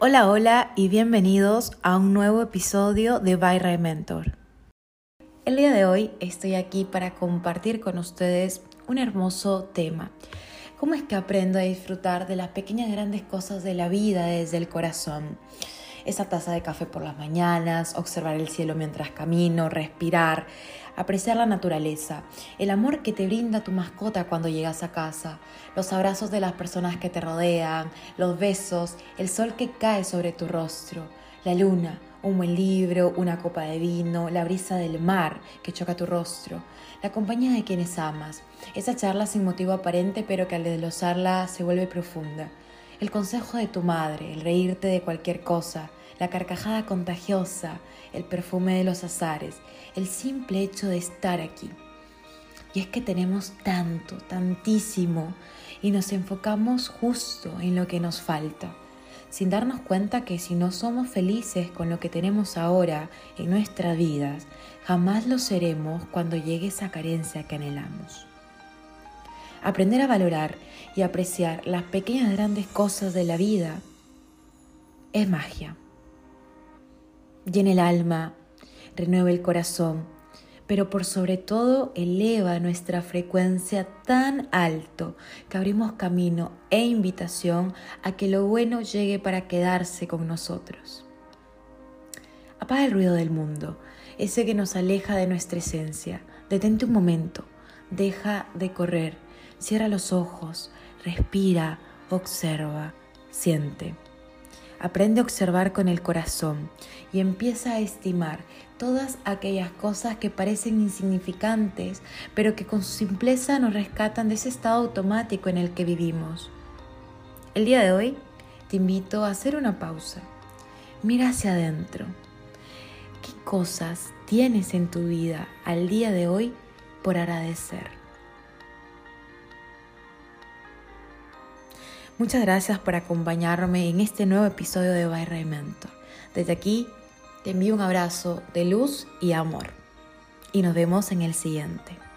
Hola, hola y bienvenidos a un nuevo episodio de Byra Mentor. El día de hoy estoy aquí para compartir con ustedes un hermoso tema. ¿Cómo es que aprendo a disfrutar de las pequeñas grandes cosas de la vida desde el corazón? Esa taza de café por las mañanas, observar el cielo mientras camino, respirar, apreciar la naturaleza, el amor que te brinda tu mascota cuando llegas a casa, los abrazos de las personas que te rodean, los besos, el sol que cae sobre tu rostro, la luna, un buen libro, una copa de vino, la brisa del mar que choca tu rostro, la compañía de quienes amas, esa charla sin motivo aparente pero que al desglosarla se vuelve profunda, el consejo de tu madre, el reírte de cualquier cosa, la carcajada contagiosa, el perfume de los azares, el simple hecho de estar aquí. Y es que tenemos tanto, tantísimo, y nos enfocamos justo en lo que nos falta, sin darnos cuenta que si no somos felices con lo que tenemos ahora en nuestras vidas, jamás lo seremos cuando llegue esa carencia que anhelamos. Aprender a valorar y apreciar las pequeñas grandes cosas de la vida es magia. Llena el alma, renueva el corazón, pero por sobre todo eleva nuestra frecuencia tan alto que abrimos camino e invitación a que lo bueno llegue para quedarse con nosotros. Apaga el ruido del mundo, ese que nos aleja de nuestra esencia. Detente un momento, deja de correr, cierra los ojos, respira, observa, siente. Aprende a observar con el corazón y empieza a estimar todas aquellas cosas que parecen insignificantes, pero que con su simpleza nos rescatan de ese estado automático en el que vivimos. El día de hoy te invito a hacer una pausa. Mira hacia adentro. ¿Qué cosas tienes en tu vida al día de hoy por agradecer? Muchas gracias por acompañarme en este nuevo episodio de By Mentor. Desde aquí te envío un abrazo de luz y amor. Y nos vemos en el siguiente.